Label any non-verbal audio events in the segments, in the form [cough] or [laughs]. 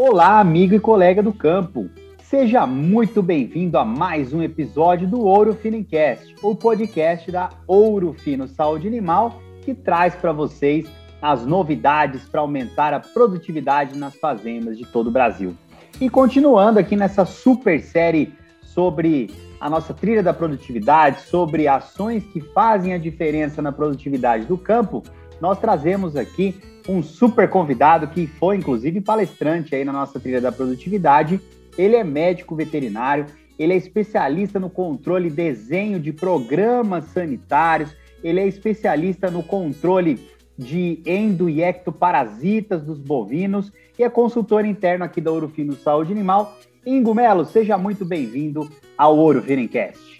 Olá, amigo e colega do campo. Seja muito bem-vindo a mais um episódio do Ouro Fino Cast, o podcast da Ouro Fino Saúde Animal, que traz para vocês as novidades para aumentar a produtividade nas fazendas de todo o Brasil. E continuando aqui nessa super série sobre a nossa trilha da produtividade, sobre ações que fazem a diferença na produtividade do campo, nós trazemos aqui um super convidado que foi, inclusive, palestrante aí na nossa trilha da produtividade. Ele é médico veterinário, ele é especialista no controle e desenho de programas sanitários, ele é especialista no controle de endo e ectoparasitas dos bovinos e é consultor interno aqui da Ourofino Saúde Animal. Ingo Melo, seja muito bem-vindo ao Ouro Firencast.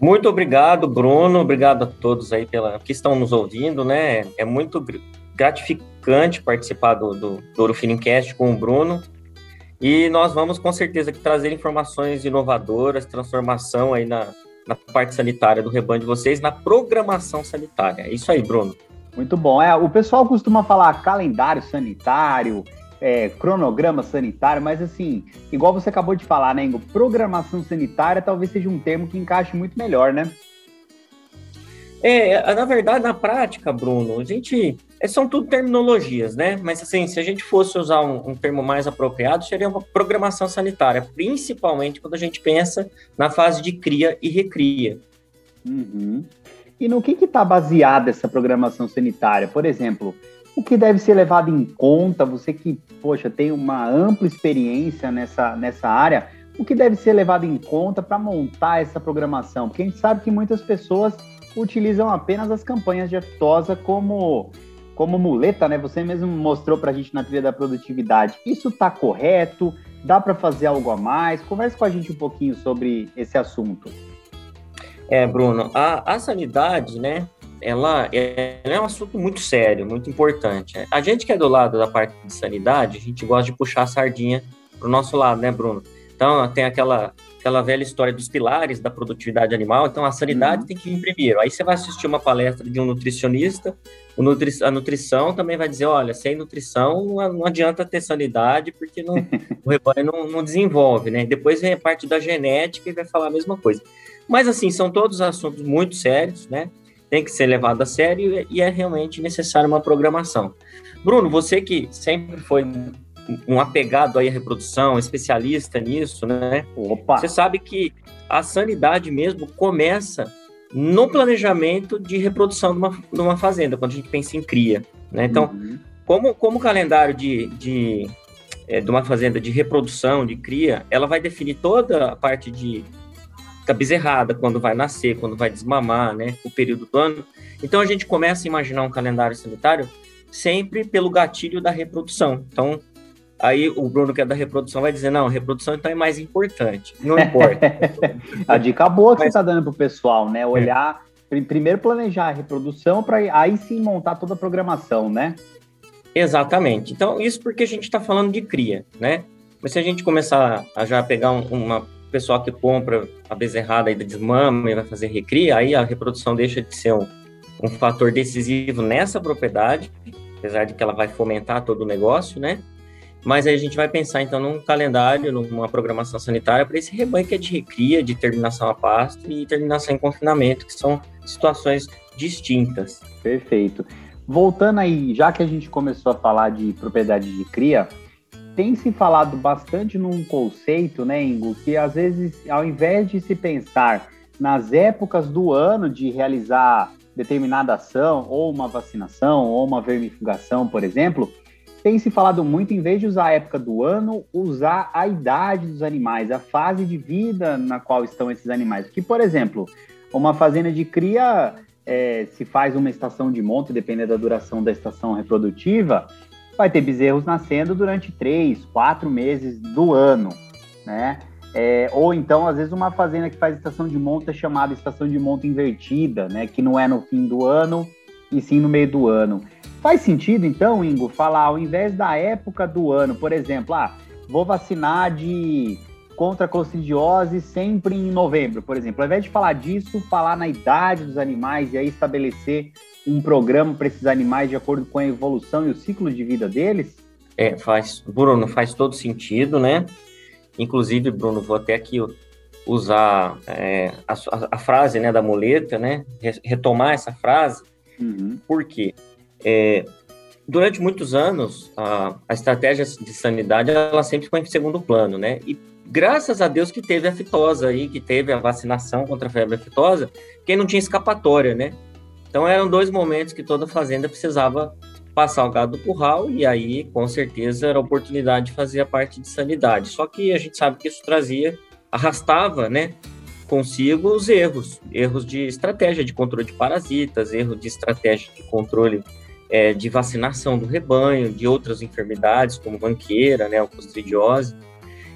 Muito obrigado, Bruno. Obrigado a todos aí pela que estão nos ouvindo, né? É muito gratificante participar do, do, do Ouro Finincast com o Bruno. E nós vamos com certeza trazer informações inovadoras, transformação aí na, na parte sanitária do rebanho de vocês, na programação sanitária. É isso aí, Bruno. Muito bom. É, o pessoal costuma falar calendário sanitário, é, cronograma sanitário, mas assim, igual você acabou de falar, né, Ingo? Programação sanitária talvez seja um termo que encaixe muito melhor, né? É, na verdade, na prática, Bruno, a gente. É, são tudo terminologias, né? Mas assim, se a gente fosse usar um, um, termo mais apropriado, seria uma programação sanitária, principalmente quando a gente pensa na fase de cria e recria. Uhum. E no que está baseada essa programação sanitária? Por exemplo, o que deve ser levado em conta, você que, poxa, tem uma ampla experiência nessa, nessa área, o que deve ser levado em conta para montar essa programação? Porque a gente sabe que muitas pessoas utilizam apenas as campanhas de aftosa como, como muleta, né? Você mesmo mostrou para a gente na trilha da produtividade. Isso está correto? Dá para fazer algo a mais? Converse com a gente um pouquinho sobre esse assunto. É, Bruno, a, a sanidade, né? ela é, ela é um assunto muito sério, muito importante. A gente que é do lado da parte de sanidade, a gente gosta de puxar a sardinha para o nosso lado, né, Bruno? Então, tem aquela, aquela velha história dos pilares da produtividade animal. Então, a sanidade uhum. tem que vir primeiro. Aí você vai assistir uma palestra de um nutricionista, nutri a nutrição também vai dizer, olha, sem nutrição não adianta ter sanidade, porque não, [laughs] o rebanho não, não desenvolve, né? Depois vem a parte da genética e vai falar a mesma coisa. Mas, assim, são todos assuntos muito sérios, né? tem que ser levado a sério e é realmente necessária uma programação. Bruno, você que sempre foi um apegado aí à reprodução, especialista nisso, né? Opa. Você sabe que a sanidade mesmo começa no planejamento de reprodução de uma, de uma fazenda, quando a gente pensa em cria, né? Então, uhum. como, como o calendário de, de, é, de uma fazenda de reprodução, de cria, ela vai definir toda a parte de da bezerrada, quando vai nascer, quando vai desmamar, né, o período do ano. Então a gente começa a imaginar um calendário sanitário sempre pelo gatilho da reprodução. Então, aí o Bruno que é da reprodução vai dizer, não, a reprodução então é mais importante. Não importa. [laughs] a dica boa que Mas... você está dando para o pessoal, né? Olhar, é. primeiro planejar a reprodução para aí sim montar toda a programação, né? Exatamente. Então, isso porque a gente está falando de cria, né? Mas se a gente começar a já pegar um, uma pessoal que compra a bezerrada e desmama e vai fazer recria, aí a reprodução deixa de ser um, um fator decisivo nessa propriedade, apesar de que ela vai fomentar todo o negócio, né? Mas aí a gente vai pensar então num calendário, numa programação sanitária para esse rebanho que é de recria, de terminação a pasto e terminação em confinamento, que são situações distintas. Perfeito. Voltando aí, já que a gente começou a falar de propriedade de cria, tem se falado bastante num conceito, né, Ingo, que às vezes, ao invés de se pensar nas épocas do ano de realizar determinada ação, ou uma vacinação, ou uma vermifugação, por exemplo, tem se falado muito, em vez de usar a época do ano, usar a idade dos animais, a fase de vida na qual estão esses animais. Que, por exemplo, uma fazenda de cria, é, se faz uma estação de monte, dependendo da duração da estação reprodutiva, vai ter bezerros nascendo durante três, quatro meses do ano, né? É, ou então, às vezes, uma fazenda que faz estação de monta é chamada estação de monta invertida, né? Que não é no fim do ano e sim no meio do ano. Faz sentido, então, Ingo, falar ao invés da época do ano, por exemplo, ah, vou vacinar de contra a concidiose sempre em novembro, por exemplo. Ao invés de falar disso, falar na idade dos animais e aí estabelecer um programa para esses animais de acordo com a evolução e o ciclo de vida deles? É, faz, Bruno, faz todo sentido, né? Inclusive, Bruno, vou até aqui usar é, a, a, frase né, da muleta, né? Retomar essa frase, uhum. porque é, durante muitos anos a, a estratégia de sanidade ela sempre ficou em segundo plano, né? E graças a Deus que teve a fitosa aí, que teve a vacinação contra a febre aftosa, quem não tinha escapatória, né? Então eram dois momentos que toda fazenda precisava passar o gado do curral e aí com certeza era a oportunidade de fazer a parte de sanidade. Só que a gente sabe que isso trazia, arrastava, né, consigo os erros, erros de estratégia de controle de parasitas, erro de estratégia de controle é, de vacinação do rebanho, de outras enfermidades como manqueira, né, clostridiose.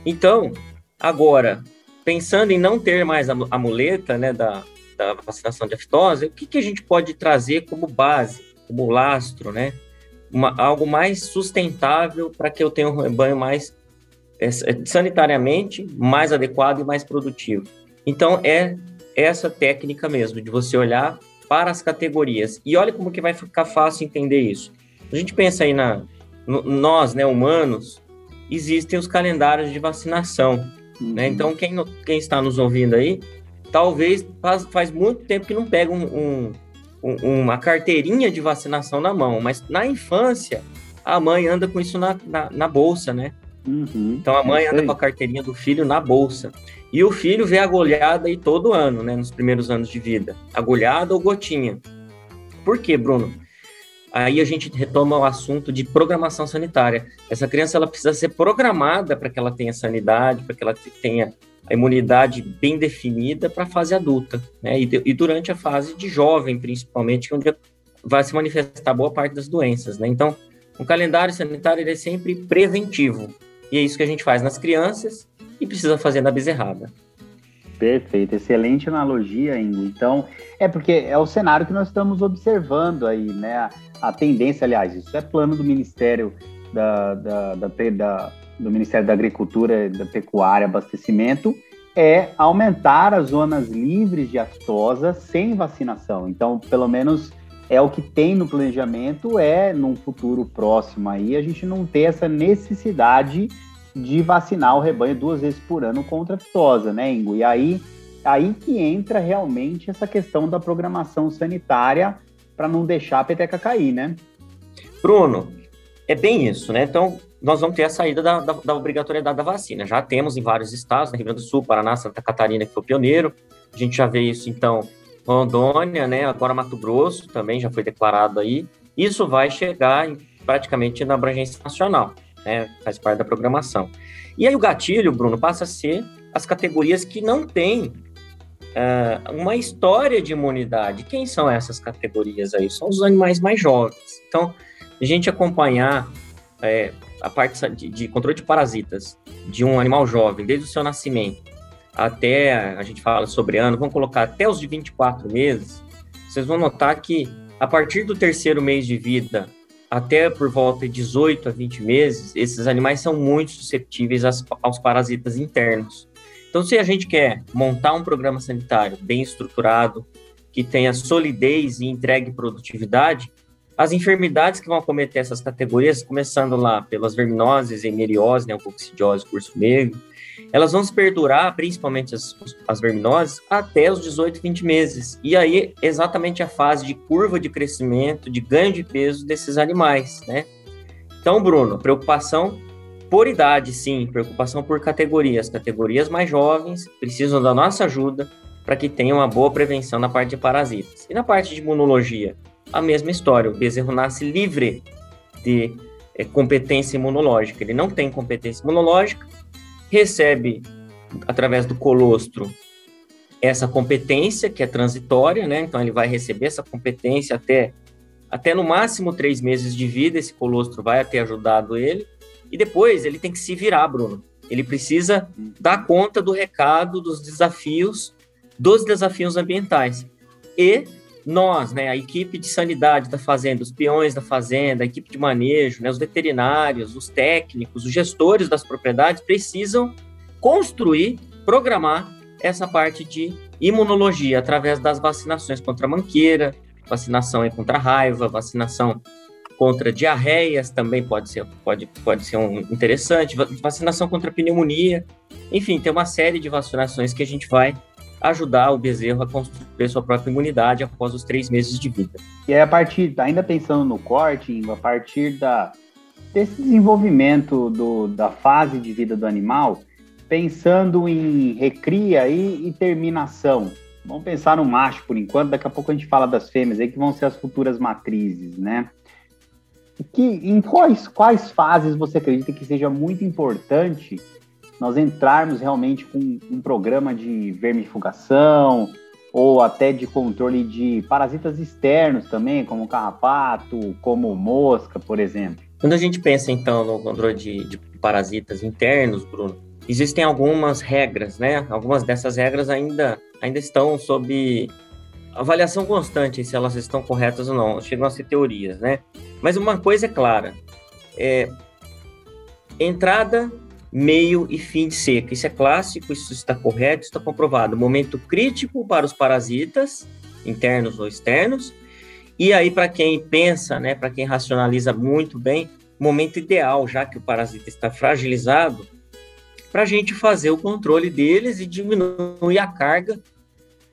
Então, agora, pensando em não ter mais a, a muleta né, da, da vacinação de aftosa, o que, que a gente pode trazer como base, como lastro, né? Uma, algo mais sustentável para que eu tenha um rebanho mais é, sanitariamente mais adequado e mais produtivo. Então, é essa técnica mesmo, de você olhar para as categorias. E olha como que vai ficar fácil entender isso. A gente pensa aí na no, nós, né, humanos, existem os calendários de vacinação. Né? Uhum. Né? Então, quem, quem está nos ouvindo aí, talvez faz, faz muito tempo que não pega um, um, um, uma carteirinha de vacinação na mão, mas na infância, a mãe anda com isso na, na, na bolsa, né? Uhum. Então, a mãe anda com a carteirinha do filho na bolsa. E o filho vê agulhada aí todo ano, né? Nos primeiros anos de vida. Agulhada ou gotinha. Por quê, Bruno? aí a gente retoma o assunto de programação sanitária. Essa criança ela precisa ser programada para que ela tenha sanidade, para que ela tenha a imunidade bem definida para a fase adulta, né? E, e, durante a fase de jovem, principalmente, onde vai se manifestar boa parte das doenças, né? Então, um calendário sanitário é sempre preventivo. E é isso que a gente faz nas crianças e precisa fazer na bezerrada. Perfeito, excelente analogia, Ingo. Então, é porque é o cenário que nós estamos observando aí, né? A, tendência, aliás, isso é plano do Ministério da, da, da, da do Ministério da Agricultura, da Pecuária, Abastecimento, é aumentar as zonas livres de aftosa sem vacinação. Então, pelo menos é o que tem no planejamento, é num futuro próximo aí a gente não ter essa necessidade de vacinar o rebanho duas vezes por ano contra a aftosa, né, Ingo? E aí, aí que entra realmente essa questão da programação sanitária para não deixar a peteca cair, né? Bruno, é bem isso, né? Então, nós vamos ter a saída da, da, da, obrigatoriedade da vacina. Já temos em vários estados, no Rio Grande do Sul, Paraná, Santa Catarina, que foi pioneiro. A gente já vê isso, então, Rondônia, né? Agora Mato Grosso também já foi declarado aí. Isso vai chegar em, praticamente na abrangência nacional né? Faz parte da programação. E aí o gatilho, Bruno, passa a ser as categorias que não têm uh, uma história de imunidade. Quem são essas categorias aí? São os animais mais jovens. Então, a gente acompanhar é, a parte de, de, controle de parasitas de um animal jovem, desde o seu nascimento até, a gente fala sobre ano, vamos colocar até os de 24 meses, vocês vão notar que a partir do terceiro mês de vida até por volta de 18 a 20 meses, esses animais são muito susceptíveis aos, parasitas internos. Então, se a gente quer montar um programa sanitário bem estruturado, que tenha solidez e entregue produtividade, as enfermidades que vão acometer essas categorias, começando lá pelas verminoses, emeriose, né, coccidiose, curso negro, elas vão se perdurar, principalmente as, as verminoses, até os 18, 20 meses. E aí, exatamente a fase de curva de crescimento, de ganho de peso desses animais, né? Então, Bruno, preocupação por idade, sim, preocupação por categorias. Categorias mais jovens precisam da nossa ajuda para que tenham uma boa prevenção na parte de parasitas. E na parte de imunologia, a mesma história. O bezerro nasce livre de é, competência imunológica. Ele não tem competência imunológica, recebe através do colostro essa competência que é transitória, né? Então ele vai receber essa competência até até no máximo três meses de vida. Esse colostro vai ter ajudado ele e depois ele tem que se virar, Bruno. Ele precisa dar conta do recado, dos desafios, dos desafios ambientais. E nós, né, a equipe de sanidade da fazenda, os peões da fazenda, a equipe de manejo, né, os veterinários, os técnicos, os gestores das propriedades precisam construir, programar essa parte de imunologia através das vacinações contra manqueira, vacinação contra a raiva, vacinação contra diarreias também pode ser, pode, pode ser um interessante, vacinação contra pneumonia, enfim, tem uma série de vacinações que a gente vai ajudar o bezerro a construir sua própria imunidade após os três meses de vida. E aí, a partir, ainda pensando no corte, a partir da, desse desenvolvimento do, da fase de vida do animal, pensando em recria e, e terminação, vamos pensar no macho por enquanto, daqui a pouco a gente fala das fêmeas aí que vão ser as futuras matrizes, né? Que, em quais, quais fases você acredita que seja muito importante nós entrarmos realmente com um programa de vermifugação ou até de controle de parasitas externos também, como carrapato, como mosca, por exemplo? Quando a gente pensa, então, no controle de, de parasitas internos, Bruno, existem algumas regras, né? Algumas dessas regras ainda, ainda estão sob avaliação constante se elas estão corretas ou não. Chegam a ser teorias, né? Mas uma coisa é clara: é, entrada meio e fim de seca. Isso é clássico, isso está correto, está comprovado. Momento crítico para os parasitas, internos ou externos. E aí, para quem pensa, né, para quem racionaliza muito bem, momento ideal, já que o parasita está fragilizado, para a gente fazer o controle deles e diminuir a carga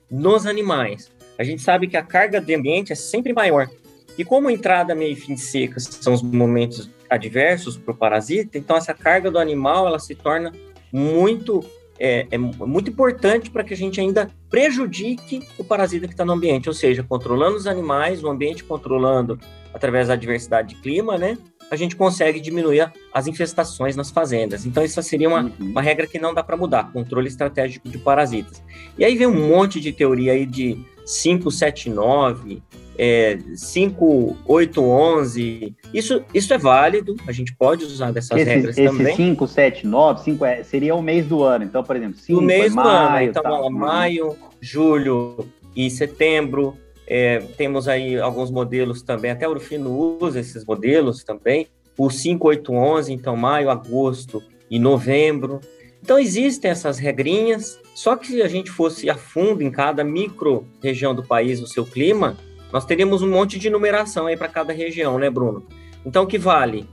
nos animais. A gente sabe que a carga de ambiente é sempre maior. E como entrada, meio e fim de seca são os momentos adversos para o parasita, então essa carga do animal ela se torna muito é, é muito importante para que a gente ainda prejudique o parasita que está no ambiente, ou seja, controlando os animais, o ambiente controlando através da diversidade de clima, né? A gente consegue diminuir as infestações nas fazendas. Então, isso seria uma, uhum. uma regra que não dá para mudar, controle estratégico de parasitas. E aí vem um monte de teoria aí de 579, é, 5, 8, 11. Isso, isso é válido, a gente pode usar dessas esse, regras esse também. 5, 7, 9, 5 é, seria o mês do ano. Então, por exemplo, 5 o mês é maio, ano. Então, tá. maio, julho e setembro. É, temos aí alguns modelos também, até o Urfino usa esses modelos também. O 5, 8, 11, então maio, agosto e novembro. Então existem essas regrinhas, só que se a gente fosse a fundo em cada micro região do país, o seu clima, nós teríamos um monte de numeração aí para cada região, né, Bruno? Então, o que vale?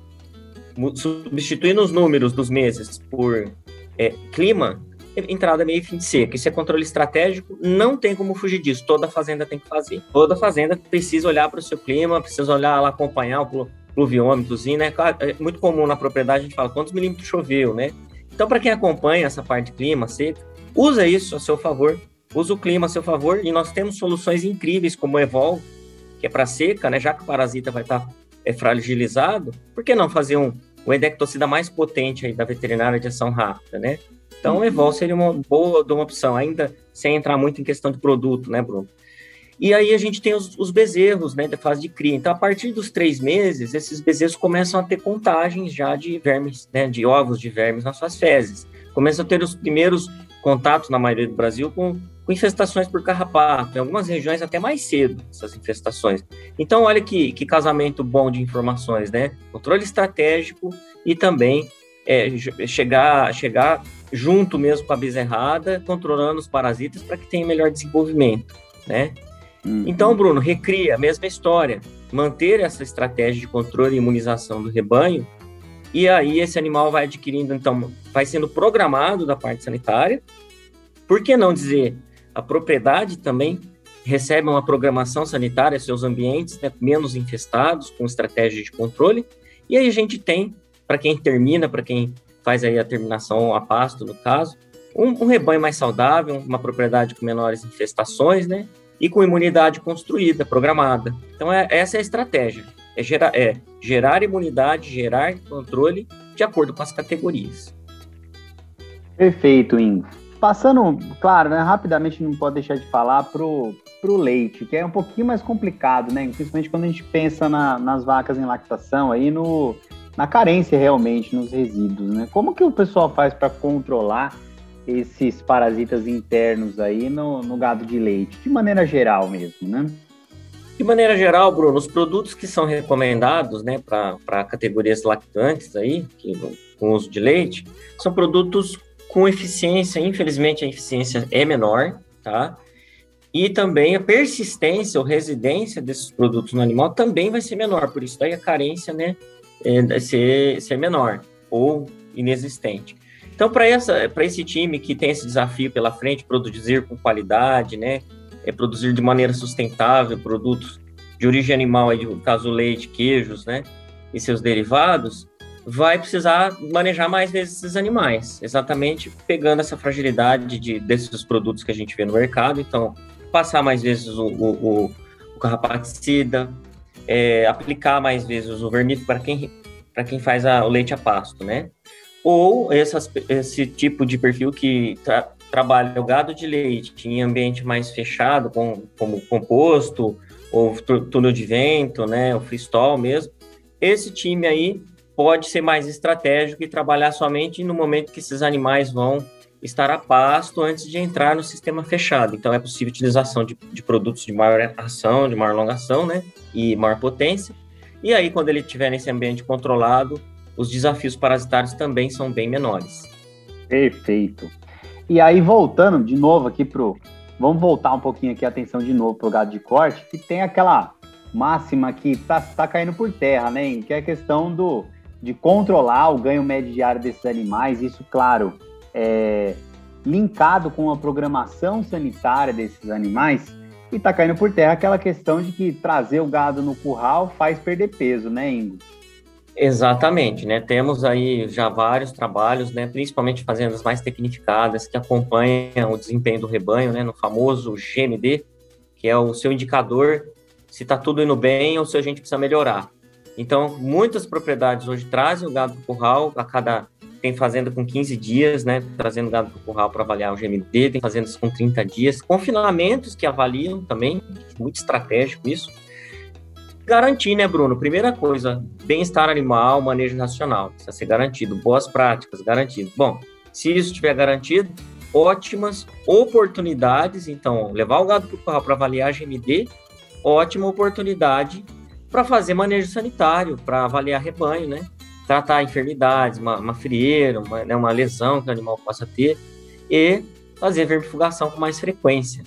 Substituindo os números dos meses por é, clima, entrada, meio e fim de seca. Isso é controle estratégico, não tem como fugir disso. Toda fazenda tem que fazer. Toda fazenda precisa olhar para o seu clima, precisa olhar lá, acompanhar o pluviômetrozinho, né? É muito comum na propriedade a gente fala quantos milímetros choveu, né? Então, para quem acompanha essa parte de clima seca, usa isso a seu favor usa o clima a seu favor e nós temos soluções incríveis como o Evol, que é para seca, né? Já que o parasita vai estar tá, é, fragilizado, por que não fazer um, o endectocida mais potente aí da veterinária de ação rápida, né? Então, o Evol seria uma boa uma opção, ainda sem entrar muito em questão de produto, né, Bruno? E aí a gente tem os, os, bezerros, né, da fase de cria. Então, a partir dos três meses, esses bezerros começam a ter contagens já de vermes, né, de ovos de vermes nas suas fezes. Começam a ter os primeiros contatos, na maioria do Brasil, com com infestações por carrapato, em algumas regiões até mais cedo, essas infestações. Então, olha que, que casamento bom de informações, né? Controle estratégico e também é, chegar, chegar junto mesmo com a bezerrada, controlando os parasitas para que tenha melhor desenvolvimento, né? Uhum. Então, Bruno, recria, mesma história. Manter essa estratégia de controle e imunização do rebanho, e aí esse animal vai adquirindo, então, vai sendo programado da parte sanitária. Por que não dizer a propriedade também recebe uma programação sanitária, seus ambientes né, menos infestados, com estratégia de controle. E aí a gente tem, para quem termina, para quem faz aí a terminação a pasto, no caso, um, um, rebanho mais saudável, uma propriedade com menores infestações, né? E com imunidade construída, programada. Então, é, essa é a estratégia. É gerar, é gerar imunidade, gerar controle de acordo com as categorias. Perfeito, Ingo. Passando, claro, né, rapidamente não pode deixar de falar pro, pro leite, que é um pouquinho mais complicado, né? Principalmente quando a gente pensa na, nas vacas em lactação, aí no, na carência realmente, nos resíduos, né? Como que o pessoal faz para controlar esses parasitas internos aí no, no gado de leite, de maneira geral mesmo, né? De maneira geral, Bruno, os produtos que são recomendados, né, para categorias lactantes aí, que, com uso de leite, são produtos com eficiência, infelizmente a eficiência é menor, tá? e também a persistência ou residência desses produtos no animal também vai ser menor, por isso daí a carência, né, é, ser, ser menor ou inexistente. Então, para esse time que tem esse desafio pela frente, produzir com qualidade, né, é produzir de maneira sustentável produtos de origem animal, aí, no caso leite, queijos, né, e seus derivados, vai precisar manejar mais vezes esses animais, exatamente pegando essa fragilidade de, desses produtos que a gente vê no mercado. Então, passar mais vezes o, o, o, o carrapaticida, é, aplicar mais vezes o vermífugo para quem, quem faz a, o leite a pasto, né? Ou essas, esse tipo de perfil que tra, trabalha o gado de leite em ambiente mais fechado, com, como composto, ou túnel de vento, né, o freestall mesmo, esse time aí pode ser mais estratégico e trabalhar somente no momento que esses animais vão estar a pasto antes de entrar no sistema fechado. Então, é possível utilização de, de produtos de maior ação, de maior longação, né? E maior potência. E aí, quando ele estiver nesse ambiente controlado, os desafios parasitários também são bem menores. Perfeito. E aí, voltando de novo aqui pro. Vamos voltar um pouquinho aqui a atenção de novo pro gado de corte, que tem aquela máxima que tá, tá caindo por terra, né? Que é a questão do, de controlar o ganho médio diário desses animais. Isso, claro, é, linkado com a programação sanitária desses animais e está caindo por terra aquela questão de que trazer o gado no curral faz perder peso, né, Ingo? Exatamente, né? Temos aí já vários trabalhos, né? Principalmente fazendas mais tecnificadas que acompanham o desempenho do rebanho, né? No famoso GMD, que é o seu indicador se está tudo indo bem ou se a gente precisa melhorar. Então, muitas propriedades hoje trazem o gado para o curral a cada tem fazenda com 15 dias, né, trazendo gado para o curral para avaliar o GMD, tem fazendas com 30 dias, confinamentos que avaliam também, muito estratégico isso. Garantir, né, Bruno? Primeira coisa, bem-estar animal, manejo racional, precisa ser garantido, boas práticas, garantido. Bom, se isso estiver garantido, ótimas oportunidades, então, levar o gado para o curral para avaliar GMD, ótima oportunidade para fazer manejo sanitário, para avaliar rebanho, né? tratar enfermidades, uma, uma frieira, uma, né, uma lesão que o animal possa ter, e fazer vermifugação com mais frequência.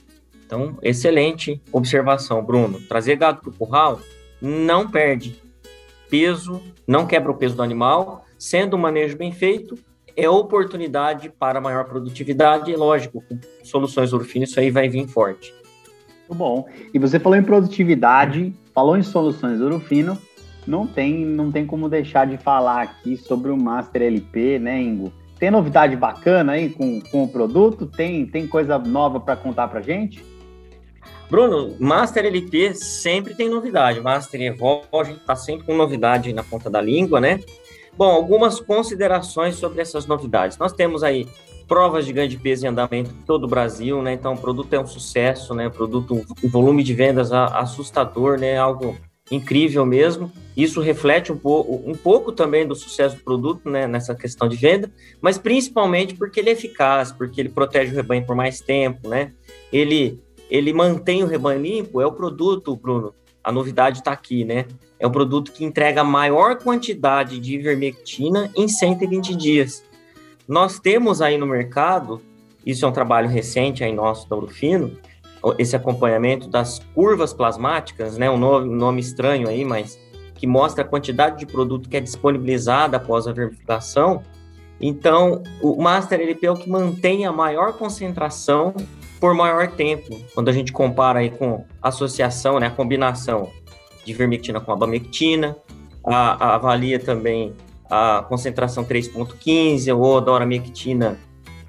Então, excelente observação, Bruno. Trazer gado para o curral não perde peso, não quebra o peso do animal, sendo um manejo bem feito, é oportunidade para maior produtividade, e lógico, com soluções Urfino isso aí vai vir forte. Muito bom. E você falou em produtividade, falou em soluções Urufino, não tem, não tem como deixar de falar aqui sobre o Master LP, né, Ingo? Tem novidade bacana aí com, com o produto? Tem, tem coisa nova para contar para gente? Bruno, Master LP sempre tem novidade. Master Evolve, está sempre com novidade na ponta da língua, né? Bom, algumas considerações sobre essas novidades. Nós temos aí provas de ganho de peso em andamento em todo o Brasil, né? Então, o produto é um sucesso, né? O produto, o volume de vendas assustador, né? Algo incrível mesmo. Isso reflete um, um pouco também do sucesso do produto né, nessa questão de venda, mas principalmente porque ele é eficaz, porque ele protege o rebanho por mais tempo, né? Ele, ele mantém o rebanho limpo, é o produto, Bruno. A novidade está aqui, né? É um produto que entrega maior quantidade de ivermectina em 120 dias. Nós temos aí no mercado, isso é um trabalho recente aí nosso da Urufino, esse acompanhamento das curvas plasmáticas, né? Um nome, um nome estranho aí, mas que mostra a quantidade de produto que é disponibilizada após a verificação. Então, o Master LP é o que mantém a maior concentração por maior tempo. Quando a gente compara aí com a associação, né, a combinação de vermectina com abamectina, a, a avalia também a concentração 3.15 ou doramectina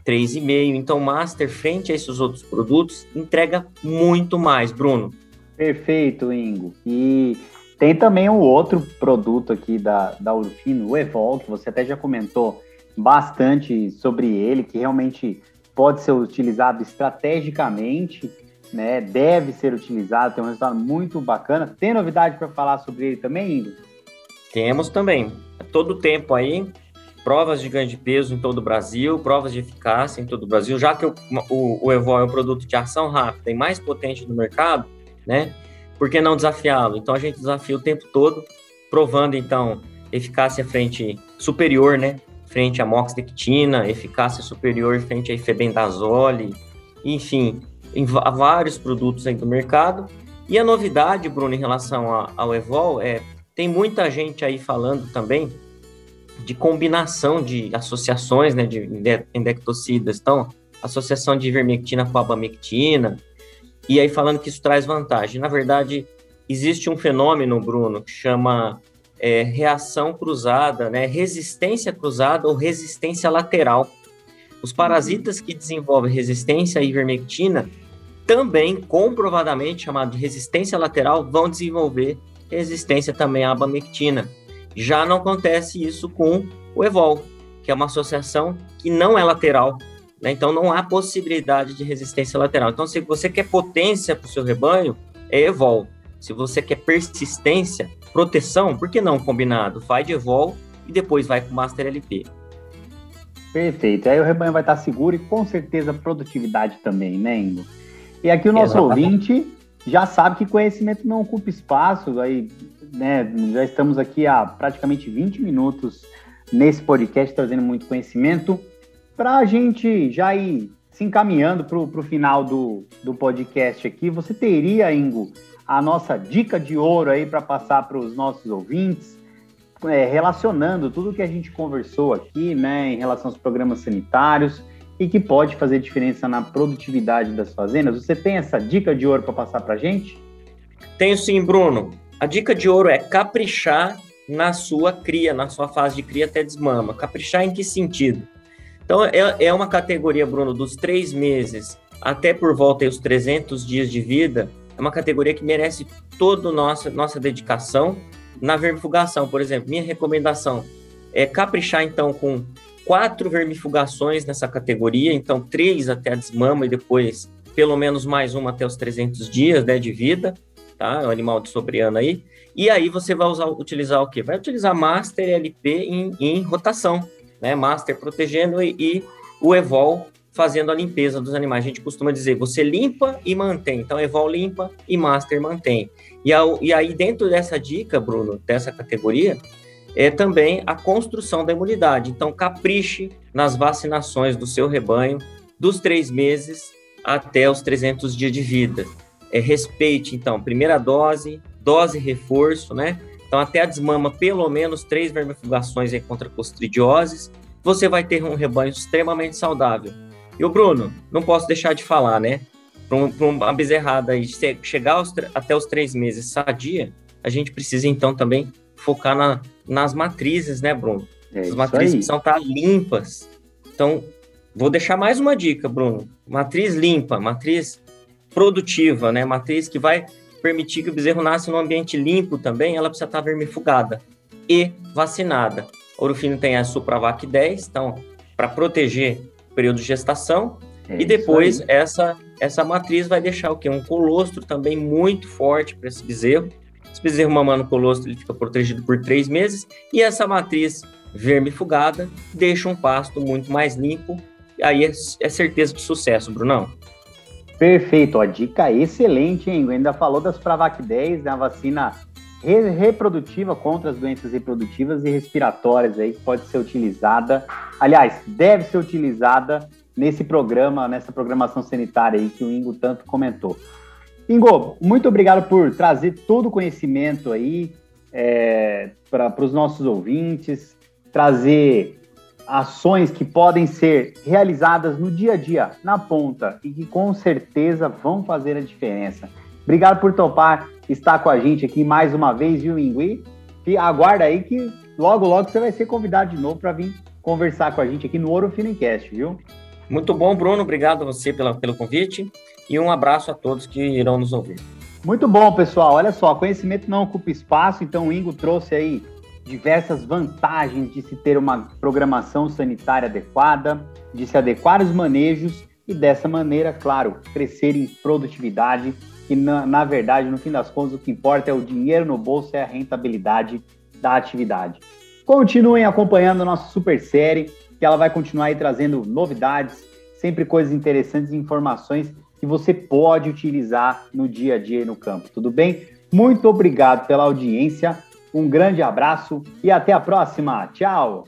3,5. Então, Master, frente a esses outros produtos, entrega muito mais, Bruno. Perfeito, Ingo. E tem também um outro produto aqui da, da Urfino, o Evol, que você até já comentou bastante sobre ele, que realmente pode ser utilizado estrategicamente, né? Deve ser utilizado, tem um resultado muito bacana. Tem novidade para falar sobre ele também, Ingo? Temos também. Todo tempo aí, provas de ganho de peso em todo o Brasil, provas de eficácia em todo o Brasil, já que o, o, o Evol é um produto de ação rápida e mais potente no mercado, né? Por que não desafiá-lo? Então a gente desafia o tempo todo, provando então eficácia frente superior, né? Frente à moxidectina, eficácia superior frente à ifebendazole, enfim, em vários produtos aí do mercado. E a novidade, Bruno, em relação a, ao Evol, é tem muita gente aí falando também de combinação de associações né, de endectocidas. Então, associação de ivermectina com abamectina, e aí falando que isso traz vantagem. Na verdade, existe um fenômeno, Bruno, que chama é, reação cruzada, né, resistência cruzada ou resistência lateral. Os parasitas que desenvolvem resistência à ivermectina também, comprovadamente, chamado de resistência lateral, vão desenvolver resistência também à abamectina. Já não acontece isso com o Evol, que é uma associação que não é lateral, né? então não há possibilidade de resistência lateral. Então, se você quer potência para o seu rebanho, é Evol. Se você quer persistência, proteção, por que não combinado? Faz de Evol e depois vai com o Master LP. Perfeito. Aí o rebanho vai estar seguro e com certeza produtividade também, né, Ingo? E aqui o nosso Exatamente. ouvinte já sabe que conhecimento não ocupa espaço, aí, né, já estamos aqui há praticamente 20 minutos nesse podcast trazendo muito conhecimento. Para a gente já ir se encaminhando para o final do, do podcast aqui, você teria, Ingo, a nossa dica de ouro aí para passar para os nossos ouvintes, é, relacionando tudo que a gente conversou aqui, né, em relação aos programas sanitários e que pode fazer diferença na produtividade das fazendas. Você tem essa dica de ouro para passar para a gente? Tenho sim, Bruno. A dica de ouro é caprichar na sua cria, na sua fase de cria até desmama. Caprichar em que sentido? Então, é, é uma categoria, Bruno, dos três meses até por volta dos 300 dias de vida, é uma categoria que merece toda nossa, nossa dedicação na vermifugação, por exemplo. Minha recomendação é caprichar, então, com quatro vermifugações nessa categoria, então três até a desmama e depois pelo menos mais uma até os 300 dias né, de vida, tá? O animal de sobreano aí. E aí você vai usar, utilizar o quê? Vai utilizar Master LP em, em rotação, né? Master protegendo e, e, o Evol fazendo a limpeza dos animais. A gente costuma dizer, você limpa e mantém. Então, Evol limpa e Master mantém. E, ao, e aí, dentro dessa dica, Bruno, dessa categoria, é também a construção da imunidade. Então, capriche nas vacinações do seu rebanho dos três meses até os 300 dias de vida. É, respeite, então, primeira dose, dose reforço, né? Então, até a desmama, pelo menos três vermifugações contra costridioses, você vai ter um rebanho extremamente saudável. E o Bruno, não posso deixar de falar, né? Para um, uma bezerrada chegar aos, até os três meses sadia, a gente precisa então também focar na, nas matrizes, né, Bruno? É As matrizes aí. precisam estar limpas. Então, vou deixar mais uma dica, Bruno. Matriz limpa, matriz produtiva, né? Matriz que vai permitir que o bezerro nasça num ambiente limpo também, ela precisa estar vermifugada e vacinada. Ouro Fino tem a Supravac 10, então, para proteger período de gestação. É e depois essa essa matriz vai deixar o quê? Um colostro também muito forte para esse bezerro, esse bezerro mamando colostro ele fica protegido por três meses e essa matriz vermifugada deixa um pasto muito mais limpo. Aí é, é certeza de sucesso, Brunão. Perfeito, a dica excelente, hein? Ainda falou das Pravac 10, né? a vacina reprodutiva contra as doenças reprodutivas e respiratórias aí que pode ser utilizada, aliás, deve ser utilizada nesse programa, nessa programação sanitária aí que o Ingo tanto comentou. Ingo, muito obrigado por trazer todo o conhecimento aí é, para os nossos ouvintes, trazer ações que podem ser realizadas no dia a dia, na ponta, e que com certeza vão fazer a diferença. Obrigado por topar estar com a gente aqui mais uma vez, viu, Ingui? E aguarda aí que logo, logo você vai ser convidado de novo para vir conversar com a gente aqui no Ouro Finicast, viu? Muito bom, Bruno. Obrigado a você pela, pelo convite e um abraço a todos que irão nos ouvir. Muito bom, pessoal. Olha só, conhecimento não ocupa espaço, então o Ingo trouxe aí diversas vantagens de se ter uma programação sanitária adequada, de se adequar aos manejos e dessa maneira, claro, crescer em produtividade, que na, na verdade, no fim das contas, o que importa é o dinheiro no bolso e a rentabilidade da atividade. Continuem acompanhando a nossa super série, que ela vai continuar aí trazendo novidades, sempre coisas interessantes e informações que você pode utilizar no dia a dia e no campo. Tudo bem? Muito obrigado pela audiência, um grande abraço e até a próxima. Tchau!